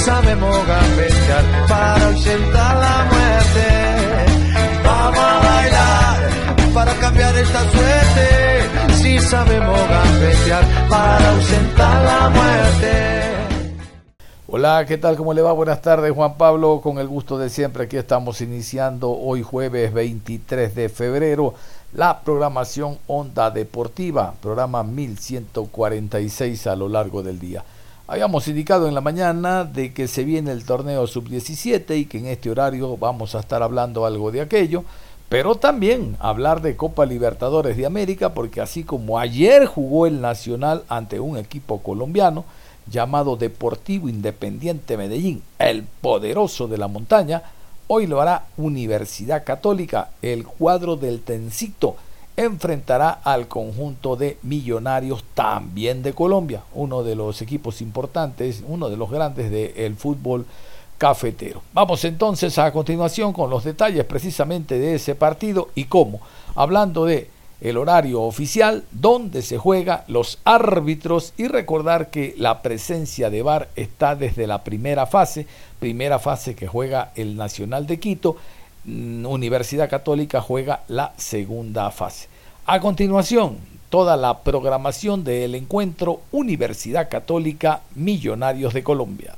Sabemos gambetear para ausentar la muerte. Vamos a bailar para cambiar esta suerte. Si sabemos gambetear para ausentar la muerte. Hola, ¿qué tal? ¿Cómo le va? Buenas tardes, Juan Pablo. Con el gusto de siempre, aquí estamos iniciando hoy jueves 23 de febrero la programación Onda Deportiva, programa 1146 a lo largo del día. Habíamos indicado en la mañana de que se viene el torneo sub-17 y que en este horario vamos a estar hablando algo de aquello, pero también hablar de Copa Libertadores de América, porque así como ayer jugó el Nacional ante un equipo colombiano llamado Deportivo Independiente Medellín, el poderoso de la montaña, hoy lo hará Universidad Católica, el cuadro del Tencito, enfrentará al conjunto de Millonarios también de Colombia, uno de los equipos importantes, uno de los grandes del fútbol cafetero. Vamos entonces a continuación con los detalles precisamente de ese partido y cómo, hablando de el horario oficial, donde se juega, los árbitros y recordar que la presencia de VAR está desde la primera fase, primera fase que juega el Nacional de Quito Mm, Universidad Católica juega la segunda fase. A continuación, toda la programación del encuentro Universidad Católica Millonarios de Colombia.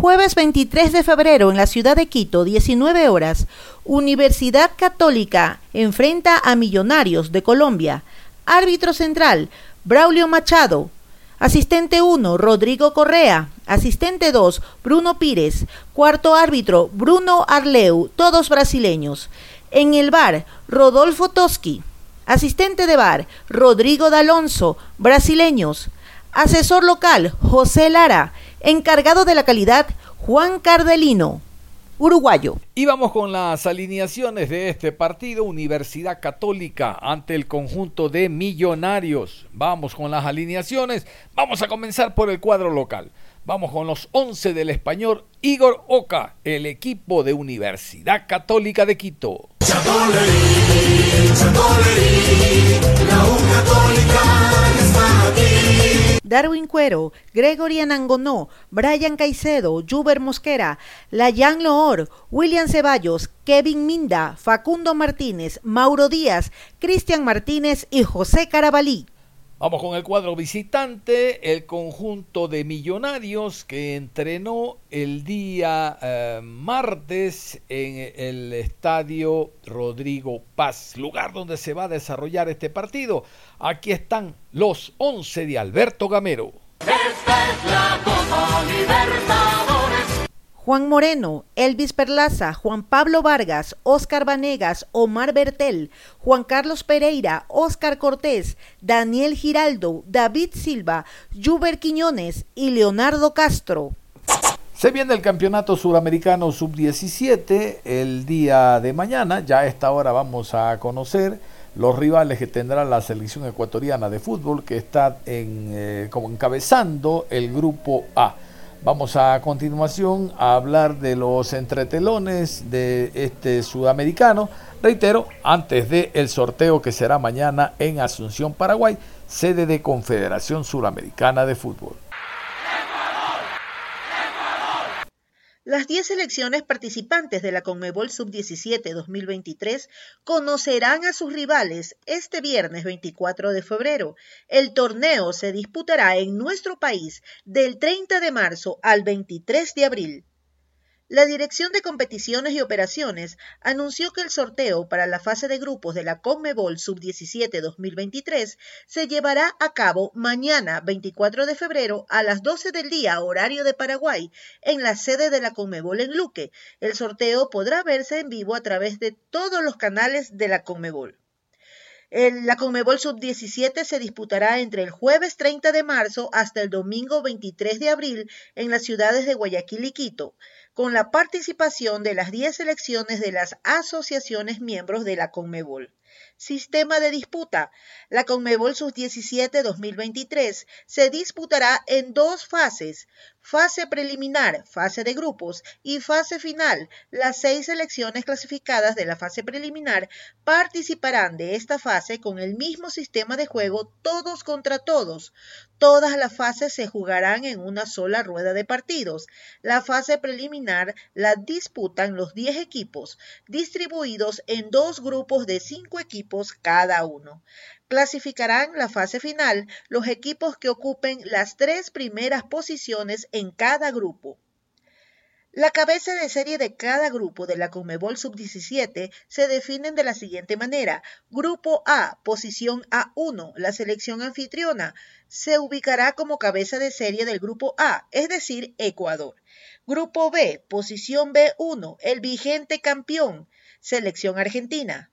Jueves 23 de febrero en la ciudad de Quito, 19 horas, Universidad Católica enfrenta a Millonarios de Colombia. Árbitro central, Braulio Machado. Asistente 1, Rodrigo Correa. Asistente 2, Bruno Pires. Cuarto árbitro, Bruno Arleu, todos brasileños. En el bar, Rodolfo Toski. Asistente de bar, Rodrigo D'Alonso, brasileños. Asesor local, José Lara. Encargado de la calidad, Juan Cardelino uruguayo. Y vamos con las alineaciones de este partido, Universidad Católica ante el conjunto de Millonarios. Vamos con las alineaciones. Vamos a comenzar por el cuadro local. Vamos con los 11 del español Igor Oca, el equipo de Universidad Católica de Quito. Darwin Cuero, Gregory Anangonó, Brian Caicedo, Juber Mosquera, Layan Loor, William Ceballos, Kevin Minda, Facundo Martínez, Mauro Díaz, Cristian Martínez y José Carabalí. Vamos con el cuadro visitante, el conjunto de millonarios que entrenó el día eh, martes en el estadio Rodrigo Paz, lugar donde se va a desarrollar este partido. Aquí están los 11 de Alberto Gamero. Esta es la Copa Juan Moreno, Elvis Perlaza, Juan Pablo Vargas, Óscar Vanegas, Omar Bertel, Juan Carlos Pereira, Óscar Cortés, Daniel Giraldo, David Silva, Juber Quiñones y Leonardo Castro. Se viene el Campeonato Suramericano Sub-17 el día de mañana. Ya a esta hora vamos a conocer los rivales que tendrá la selección ecuatoriana de fútbol que está eh, como encabezando el grupo A. Vamos a continuación a hablar de los entretelones de este sudamericano. Reitero, antes del el sorteo que será mañana en Asunción, Paraguay, sede de Confederación Suramericana de Fútbol. Las 10 selecciones participantes de la Conmebol Sub-17 2023 conocerán a sus rivales este viernes 24 de febrero. El torneo se disputará en nuestro país del 30 de marzo al 23 de abril. La Dirección de Competiciones y Operaciones anunció que el sorteo para la fase de grupos de la CONMEBOL Sub-17 2023 se llevará a cabo mañana 24 de febrero a las 12 del día horario de Paraguay en la sede de la CONMEBOL en Luque. El sorteo podrá verse en vivo a través de todos los canales de la CONMEBOL. la CONMEBOL Sub-17 se disputará entre el jueves 30 de marzo hasta el domingo 23 de abril en las ciudades de Guayaquil y Quito con la participación de las 10 selecciones de las asociaciones miembros de la CONMEBOL. Sistema de disputa. La Conmebol Sub-17 2023 se disputará en dos fases, fase preliminar, fase de grupos y fase final. Las seis selecciones clasificadas de la fase preliminar participarán de esta fase con el mismo sistema de juego todos contra todos. Todas las fases se jugarán en una sola rueda de partidos. La fase preliminar la disputan los 10 equipos, distribuidos en dos grupos de 5 equipos cada uno. Clasificarán la fase final los equipos que ocupen las tres primeras posiciones en cada grupo. La cabeza de serie de cada grupo de la Conmebol Sub-17 se definen de la siguiente manera. Grupo A, posición A1, la selección anfitriona, se ubicará como cabeza de serie del grupo A, es decir, Ecuador. Grupo B, posición B1, el vigente campeón, selección argentina.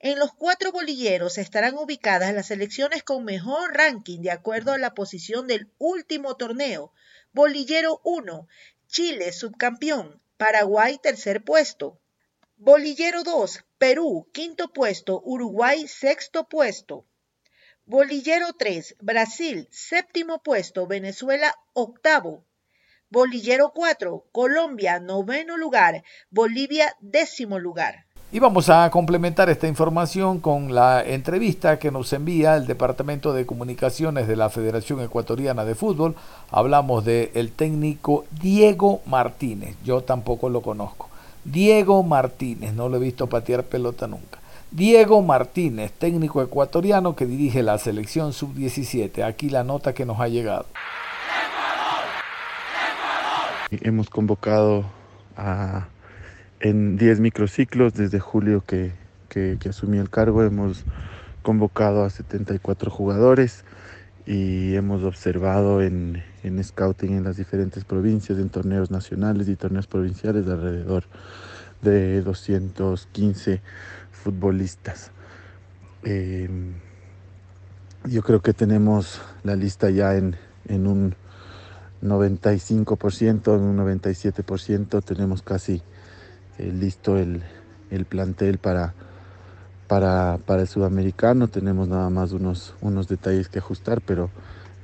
En los cuatro bolilleros estarán ubicadas las selecciones con mejor ranking de acuerdo a la posición del último torneo. Bolillero 1, Chile, subcampeón. Paraguay, tercer puesto. Bolillero 2, Perú, quinto puesto. Uruguay, sexto puesto. Bolillero 3, Brasil, séptimo puesto. Venezuela, octavo. Bolillero 4, Colombia, noveno lugar. Bolivia, décimo lugar. Y vamos a complementar esta información con la entrevista que nos envía el Departamento de Comunicaciones de la Federación Ecuatoriana de Fútbol. Hablamos del el técnico Diego Martínez. Yo tampoco lo conozco. Diego Martínez, no lo he visto patear pelota nunca. Diego Martínez, técnico ecuatoriano que dirige la selección sub-17. Aquí la nota que nos ha llegado. Hemos convocado a en 10 microciclos desde julio que, que, asumí el cargo. Hemos convocado a 74 jugadores y hemos observado en, en, scouting en las diferentes provincias, en torneos nacionales y torneos provinciales, alrededor de 215 futbolistas. Em, yo creo que tenemos la lista ya en, en un 95%, en un 97%, tenemos casi eh, listo el, plantel para, para, el sudamericano. Tenemos nada más unos, unos detalles que ajustar, pero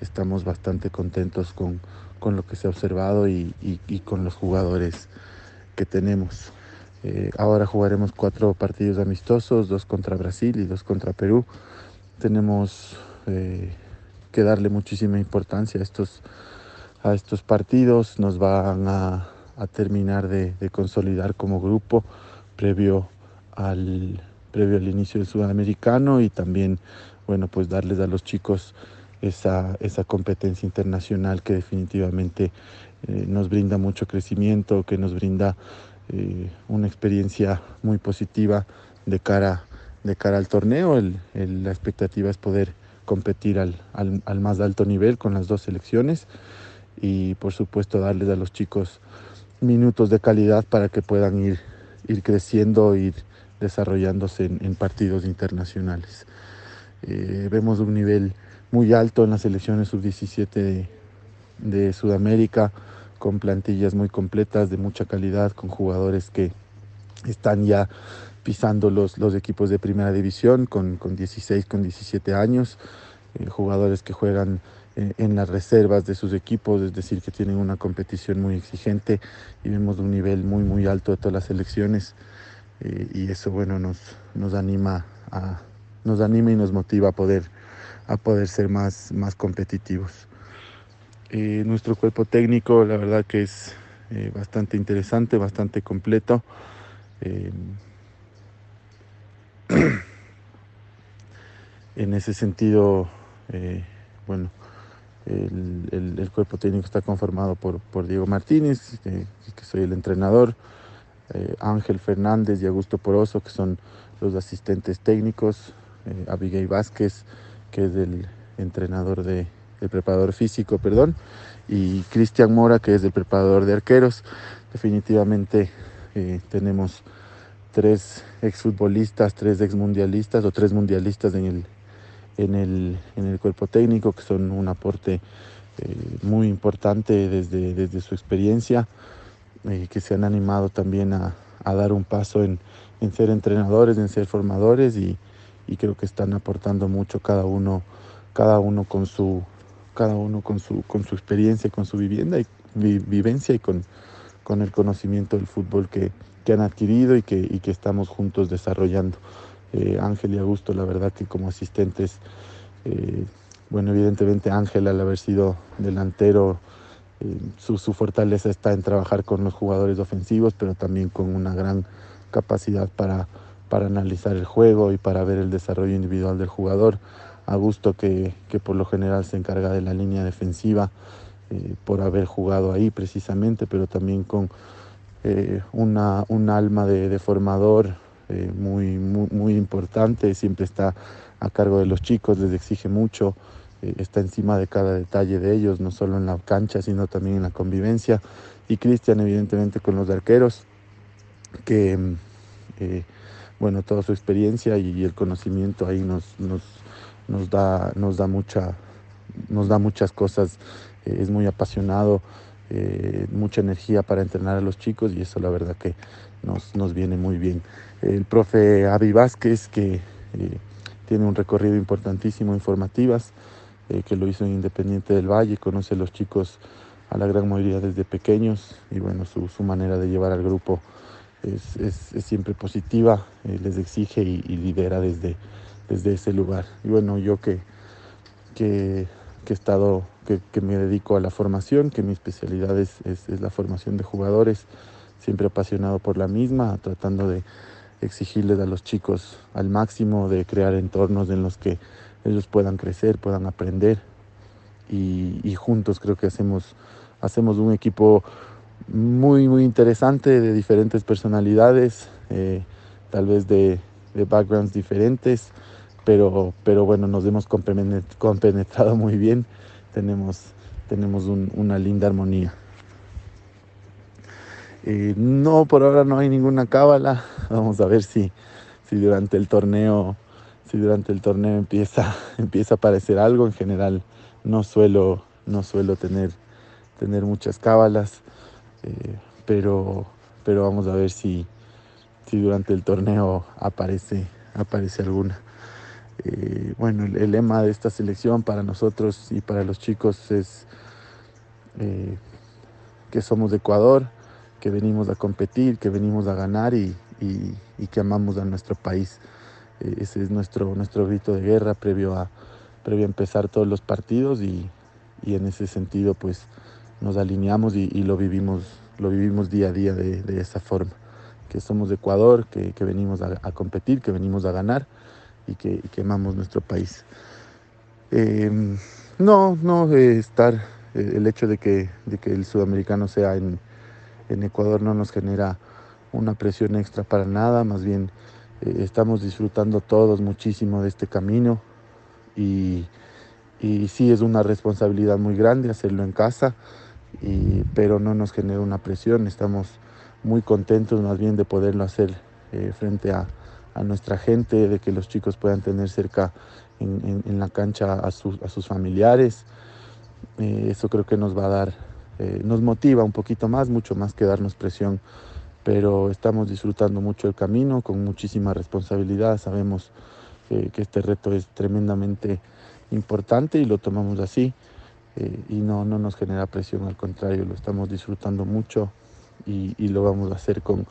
estamos bastante contentos con, lo que se ha observado y, con los jugadores que tenemos. Eh, ahora jugaremos cuatro partidos amistosos, dos contra Brasil y dos contra Perú. Tenemos eh, que darle muchísima importancia a estos, a estos partidos. Nos van a, a terminar de, consolidar como grupo previo al, previo al inicio del sudamericano y también, bueno, pues darles a los chicos esa, esa competencia internacional que definitivamente eh, nos brinda mucho crecimiento, que nos brinda eh, una experiencia muy positiva de cara, de cara al torneo. la expectativa es poder competir al, al, al, más alto nivel con las dos selecciones y por supuesto darles a los chicos minutos de calidad para que puedan ir, ir creciendo, ir desarrollándose en, partidos internacionales. Eh, vemos un nivel muy alto en las selecciones sub-17 de, Sudamérica, con plantillas muy completas, de mucha calidad, con jugadores que están ya pisando los, los equipos de primera división con, con 16, con 17 años, eh, jugadores que juegan en las reservas de sus equipos, es decir, que tienen una competición muy exigente y vemos un nivel muy, muy alto de todas las selecciones eh, y eso, bueno, nos, nos, anima a, nos anima y nos motiva a poder, a poder ser más, más competitivos. Eh, nuestro cuerpo técnico, la verdad que es bastante interesante, bastante completo. en ese sentido, bueno, El, cuerpo técnico está conformado por, Diego Martínez, que, soy el entrenador, eh, Ángel Fernández y Augusto Poroso, que son los asistentes técnicos, eh, Abigail Vázquez, que es el entrenador de, el preparador físico, perdón, y Cristian Mora, que es el preparador de arqueros. Definitivamente eh, tenemos tres exfutbolistas, tres exmundialistas o tres mundialistas en el, en el, en el cuerpo técnico, que son un aporte eh, muy importante desde, desde su experiencia, eh, que se han animado también a, a dar un paso en, en, ser entrenadores, en ser formadores y, y, creo que están aportando mucho cada uno, cada uno con su cada uno con su, con su experiencia, con su vivienda y vivencia y con, con el conocimiento del fútbol que, que han adquirido y que, y que estamos juntos desarrollando. Eh, Ángel y Augusto, la verdad que como asistentes, eh, bueno, evidentemente Ángel al haber sido delantero, eh, su, fortaleza está en trabajar con los jugadores ofensivos, pero también con una gran capacidad para, para analizar el juego y para ver el desarrollo individual del jugador. Augusto que, que por lo general se encarga de la línea defensiva por haber jugado ahí precisamente, pero también con una, un alma de formador eh, muy, muy, importante, siempre está a cargo de los chicos, les exige mucho, eh, está encima de cada detalle de ellos, no solo en la cancha, sino también en la convivencia. Y Cristian, evidentemente, con los arqueros, que, eh, bueno, toda su experiencia y, el conocimiento ahí nos, nos, nos, da, nos, da, mucha, nos da muchas cosas, es muy apasionado. Mucha energía para entrenar a los chicos y eso la verdad que nos, nos viene muy bien el profe Avi Vázquez, que eh, tiene un recorrido importantísimo en formativas, eh, que lo hizo en Independiente del Valle, conoce a los chicos a la gran mayoría desde pequeños y bueno, su, manera de llevar al grupo es, siempre positiva, eh, les exige y, lidera desde, desde ese lugar. Y bueno, yo que, que, he estado, que, me dedico a la formación, que mi especialidad es la formación de jugadores, siempre apasionado por la misma, tratando de exigirles a los chicos al máximo, de crear entornos en los que ellos puedan crecer, puedan aprender. Y, juntos creo que hacemos, hacemos un equipo muy, muy interesante de diferentes personalidades, eh, tal vez de, backgrounds diferentes, pero, pero bueno, nos hemos compenetrado muy bien, tenemos, tenemos una linda armonía. Eh, no, por ahora no hay ninguna cábala. Vamos a ver si, si durante el torneo, si durante el torneo empieza, empieza a aparecer algo. En general no suelo, no suelo tener, tener muchas cábalas, eh, pero, pero vamos a ver si, si durante el torneo aparece, aparece alguna. Eh, bueno, el, lema de esta selección para nosotros y para los chicos es que somos de Ecuador, que venimos a competir, que venimos a ganar y, que amamos a nuestro país. Eh, ese es nuestro, nuestro grito de guerra previo a, previo empezar todos los partidos y, en ese sentido pues nos alineamos y, lo, vivimos, lo vivimos día a día de, esa forma. Que somos de Ecuador, que, venimos a, competir, que venimos a ganar y que, amamos nuestro país. Em, no, no estar eh, el hecho de que, de que el sudamericano sea en, en Ecuador no nos genera una presión extra para nada, más bien eh, estamos disfrutando todos muchísimo de este camino y, y, sí es una responsabilidad muy grande hacerlo en casa, pero no nos genera una presión, estamos muy contentos más bien de poderlo hacer eh, frente a, nuestra gente, de que los chicos puedan tener cerca en, la cancha a, sus familiares. Eh, eso creo que nos va a dar eh, nos motiva un poquito más, mucho más que darnos presión, pero estamos disfrutando mucho el camino con muchísima responsabilidad, sabemos que este reto es tremendamente importante y lo tomamos así. Eh, y no, no nos genera presión, al contrario, lo estamos disfrutando mucho y, lo vamos a hacer con,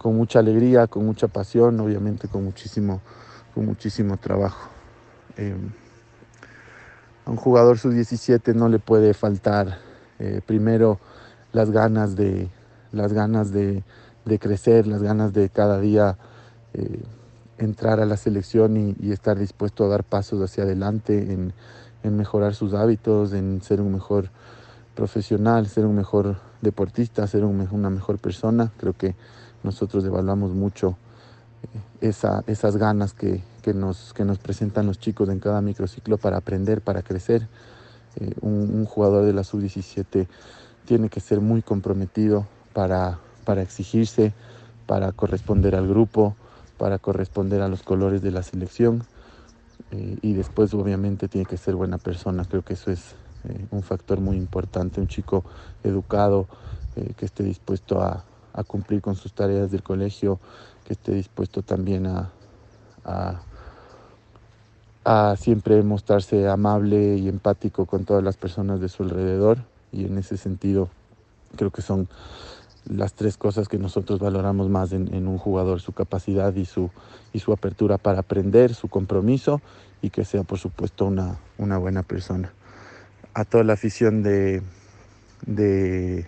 con, mucha alegría, con mucha pasión, obviamente con muchísimo, con muchísimo trabajo. Eh, a un jugador sub-17 no le puede faltar eh, primero las ganas de, las ganas de, crecer, las ganas de cada día eh, entrar a la selección y, estar dispuesto a dar pasos hacia adelante en mejorar sus hábitos, en ser un mejor profesional, ser un mejor deportista, ser una mejor persona. Creo que nosotros evaluamos mucho eh, esa, esas ganas que, que, nos, que nos presentan los chicos en cada microciclo para aprender, para crecer. Eh, un, jugador de la sub-17 tiene que ser muy comprometido para, para exigirse, para corresponder al grupo, para corresponder a los colores de la selección. Eh, y después obviamente tiene que ser buena persona. Creo que eso es eh, un factor muy importante, un chico educado, eh, que esté dispuesto a, cumplir con sus tareas del colegio, que esté dispuesto también a, a, siempre mostrarse amable y empático con todas las personas de su alrededor. Y en ese sentido creo que son las tres cosas que nosotros valoramos más en, un jugador, su capacidad y su, y su apertura para aprender, su compromiso y que sea por supuesto una, una buena persona. A toda la afición de, de,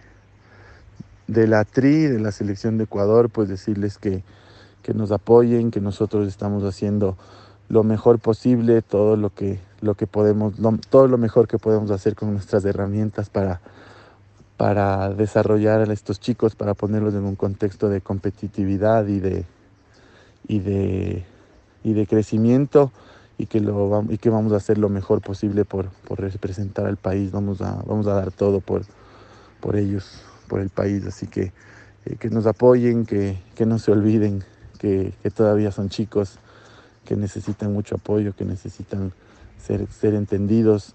de la TRI, de la selección de Ecuador, pues decirles que, que nos apoyen, que nosotros estamos haciendo lo mejor posible, todo lo que, lo que podemos, todo lo mejor que podemos hacer con nuestras herramientas para para desarrollar a estos chicos, para ponerlos en un contexto de competitividad y de, y de, y de crecimiento y que, lo, y que vamos a hacer lo mejor posible por, por representar al país, vamos a, vamos a dar todo por, por ellos, por el país, así que eh, que nos apoyen, que, que, no se olviden que, que, todavía son chicos, que necesitan mucho apoyo, que necesitan ser, ser entendidos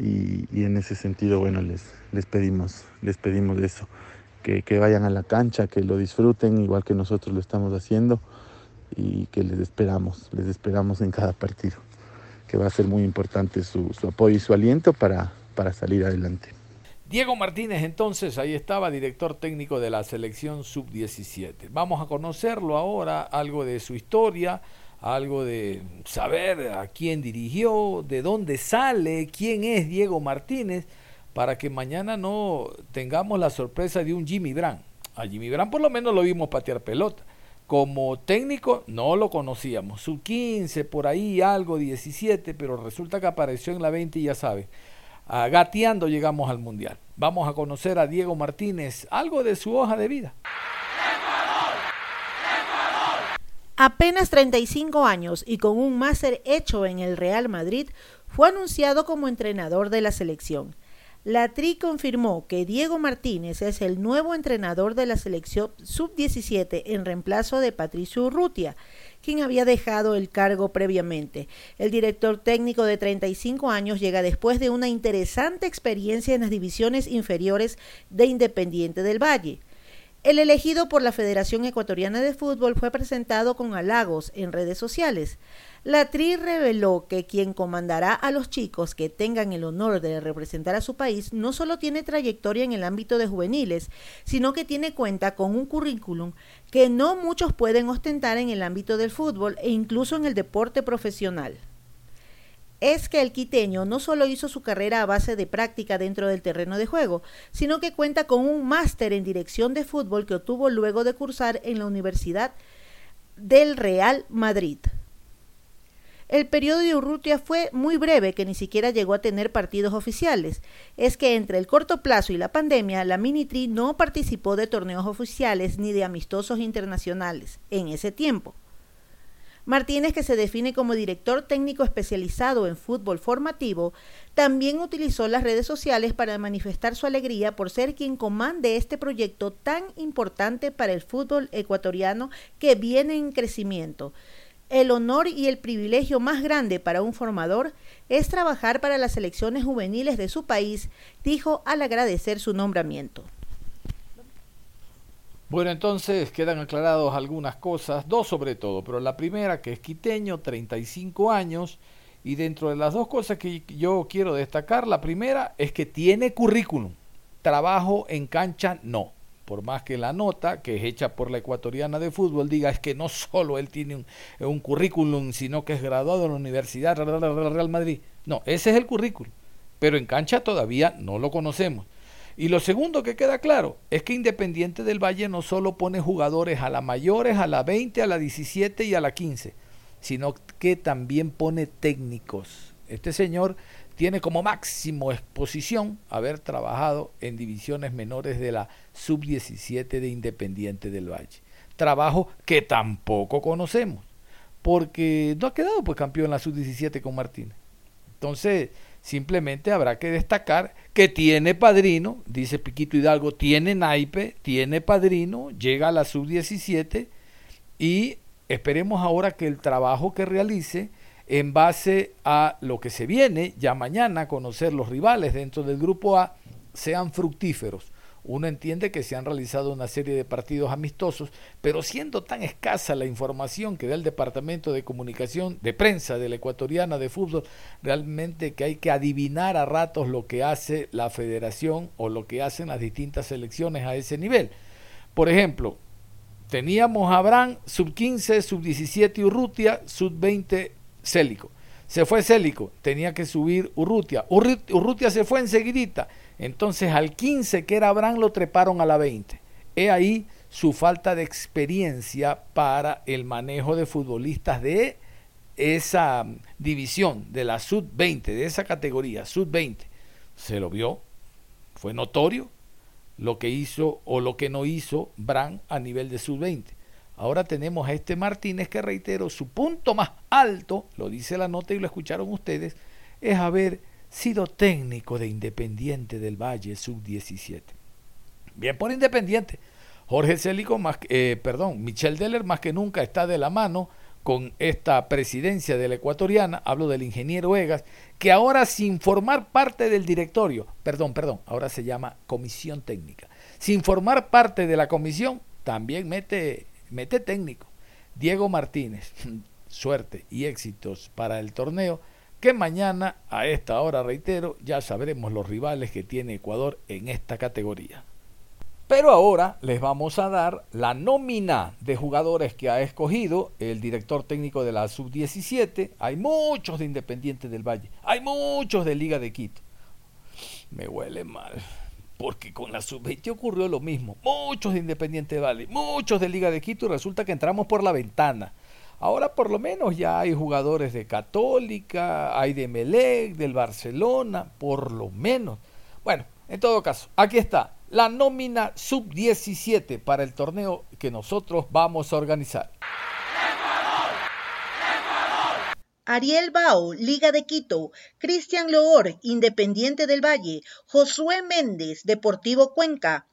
y, y en ese sentido, bueno, les, les pedimos, les pedimos eso, que, que, vayan a la cancha, que lo disfruten igual que nosotros lo estamos haciendo y que les esperamos, les esperamos en cada partido, que va a ser muy importante su, su apoyo y su aliento para, para salir adelante. Diego Martínez entonces, ahí estaba, director técnico de la selección sub-17. Vamos a conocerlo ahora, algo de su historia, algo de saber a quién dirigió, de dónde sale, quién es Diego Martínez para que mañana no tengamos la sorpresa de un Jimmy Brand. A Jimmy Brand por lo menos lo vimos patear pelota. Como técnico no lo conocíamos. Su 15, por ahí algo, 17, pero resulta que apareció en la 20 y ya sabe. Gateando llegamos al Mundial. Vamos a conocer a Diego Martínez, algo de su hoja de vida. Apenas 35 años y con un máster hecho en el Real Madrid, fue anunciado como entrenador de la selección. La TRI confirmó que Diego Martínez es el nuevo entrenador de la selección sub-17 en reemplazo de Patricio Urrutia, quien había dejado el cargo previamente. El director técnico de 35 años llega después de una interesante experiencia en las divisiones inferiores de Independiente del Valle. El elegido por la Federación Ecuatoriana de Fútbol fue presentado con halagos en redes sociales. La TRI reveló que quien comandará a los chicos que tengan el honor de representar a su país no solo tiene trayectoria en el ámbito de juveniles, sino que tiene cuenta con un currículum que no muchos pueden ostentar en el ámbito del fútbol e incluso en el deporte profesional es que el quiteño no solo hizo su carrera a base de práctica dentro del terreno de juego, sino que cuenta con un máster en dirección de fútbol que obtuvo luego de cursar en la Universidad del Real Madrid. El periodo de Urrutia fue muy breve, que ni siquiera llegó a tener partidos oficiales. Es que entre el corto plazo y la pandemia, la Minitri no participó de torneos oficiales ni de amistosos internacionales en ese tiempo. Martínez, que se define como director técnico especializado en fútbol formativo, también utilizó las redes sociales para manifestar su alegría por ser quien comande este proyecto tan importante para el fútbol ecuatoriano que viene en crecimiento. El honor y el privilegio más grande para un formador es trabajar para las selecciones juveniles de su país, dijo al agradecer su nombramiento. Bueno, entonces quedan aclarados algunas cosas, dos sobre todo, pero la primera que es quiteño, 35 años, y dentro de las dos cosas que yo quiero destacar, la primera es que tiene currículum, trabajo en cancha no por más que la nota, que es hecha por la ecuatoriana de fútbol, diga es que no solo él tiene un, currículum, sino que es graduado en la Universidad Real Madrid. No, ese es el currículum, pero en cancha todavía no lo conocemos. Y lo segundo que queda claro es que Independiente del Valle no solo pone jugadores a la mayores, a la 20, a la 17 y a la 15, sino que también pone técnicos Este señor tiene como máximo exposición haber trabajado en divisiones menores de la sub-17 de Independiente del Valle. Trabajo que tampoco conocemos, porque no ha quedado pues campeón en la sub-17 con Martínez. Entonces, simplemente habrá que destacar que tiene padrino, dice Piquito Hidalgo, tiene naipe, tiene padrino, llega a la sub-17 y esperemos ahora que el trabajo que realice en base a lo que se viene ya mañana, conocer los rivales dentro del grupo A, sean fructíferos. Uno entiende que se han realizado una serie de partidos amistosos, pero siendo tan escasa la información que da el Departamento de Comunicación de Prensa de la Ecuatoriana de Fútbol, realmente que hay que adivinar a ratos lo que hace la federación o lo que hacen las distintas selecciones a ese nivel. Por ejemplo, teníamos a Abraham, sub 15, sub 17 Urrutia, sub 20 Célico. Se fue Célico, tenía que subir Urrutia. Urrutia se fue enseguidita. Entonces al 15 que era Abraham lo treparon a la 20. He ahí su falta de experiencia para el manejo de futbolistas de esa mm, división, de la sub-20, de esa categoría, sub-20. Se lo vio, fue notorio lo que hizo o lo que no hizo Bran a nivel de sub-20. Ahora tenemos a este Martínez que reitero, su punto más alto, lo dice la nota y lo escucharon ustedes, es haber sido técnico de Independiente del Valle sub-17. Bien por Independiente. Jorge Célico, más, eh, perdón, Michel Deller más que nunca está de la mano con esta presidencia de la ecuatoriana, hablo del ingeniero Egas, que ahora sin formar parte del directorio, perdón, perdón, ahora se llama comisión técnica, sin formar parte de la comisión, también mete mete técnico. Diego Martínez, suerte y éxitos para el torneo, que mañana a esta hora, reitero, ya sabremos los rivales que tiene Ecuador en esta categoría. Pero ahora les vamos a dar la nómina de jugadores que ha escogido el director técnico de la sub-17. Hay muchos de Independiente del Valle, hay muchos de Liga de Quito. Me huele mal porque con la sub-20 ocurrió lo mismo. Muchos de Independiente Valle, muchos de Liga de Quito y resulta que entramos por la ventana. Ahora por lo menos ya hay jugadores de Católica, hay de Melec, del Barcelona, por lo menos. Bueno, en todo caso, aquí está la nómina sub-17 para el torneo que nosotros vamos a organizar. Ariel Bao, Liga de Quito, Cristian Loor, Independiente del Valle, Josué Méndez, Deportivo Cuenca,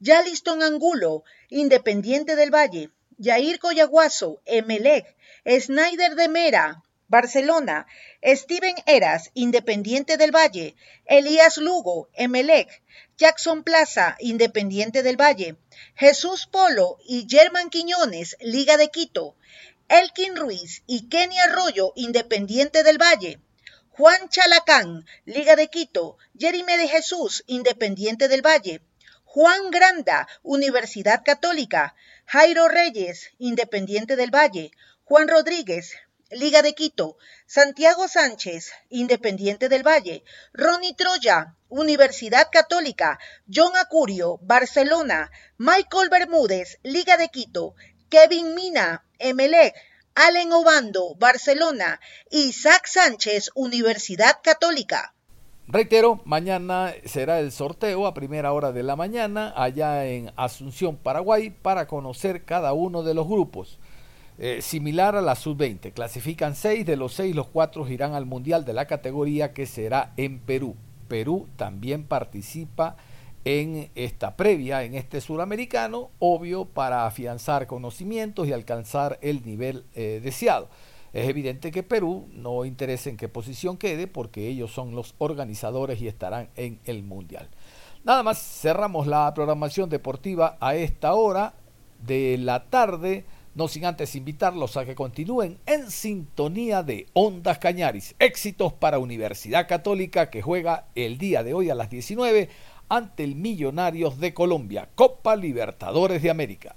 Yaliston Angulo, Independiente del Valle, Yair Coyaguazo, Emelec, Snyder de Mera, Barcelona, Steven Eras, Independiente del Valle, Elías Lugo, Emelec, Jackson Plaza, Independiente del Valle, Jesús Polo y German Quiñones, Liga de Quito, Elkin Ruiz y Kenny Arroyo, Independiente del Valle. Juan Chalacán, Liga de Quito. Jeremy de Jesús, Independiente del Valle. Juan Granda, Universidad Católica. Jairo Reyes, Independiente del Valle. Juan Rodríguez, Liga de Quito. Santiago Sánchez, Independiente del Valle. Ronnie Troya, Universidad Católica. John Acurio, Barcelona. Michael Bermúdez, Liga de Quito. Kevin Mina, Emelec, Allen Obando, Barcelona, Isaac Sánchez, Universidad Católica. Reitero, mañana será el sorteo a primera hora de la mañana allá en Asunción, Paraguay, para conocer cada uno de los grupos. Eh, similar a la sub-20, clasifican seis, de los seis los cuatro irán al Mundial de la categoría que será en Perú. Perú también participa en esta previa, en este suramericano, obvio para afianzar conocimientos y alcanzar el nivel eh, deseado. Es evidente que Perú no interesa en qué posición quede porque ellos son los organizadores y estarán en el Mundial. Nada más, cerramos la programación deportiva a esta hora de la tarde, no sin antes invitarlos a que continúen en sintonía de Ondas Cañaris. Éxitos para Universidad Católica que juega el día de hoy a las 19 ante el Millonarios de Colombia, Copa Libertadores de América.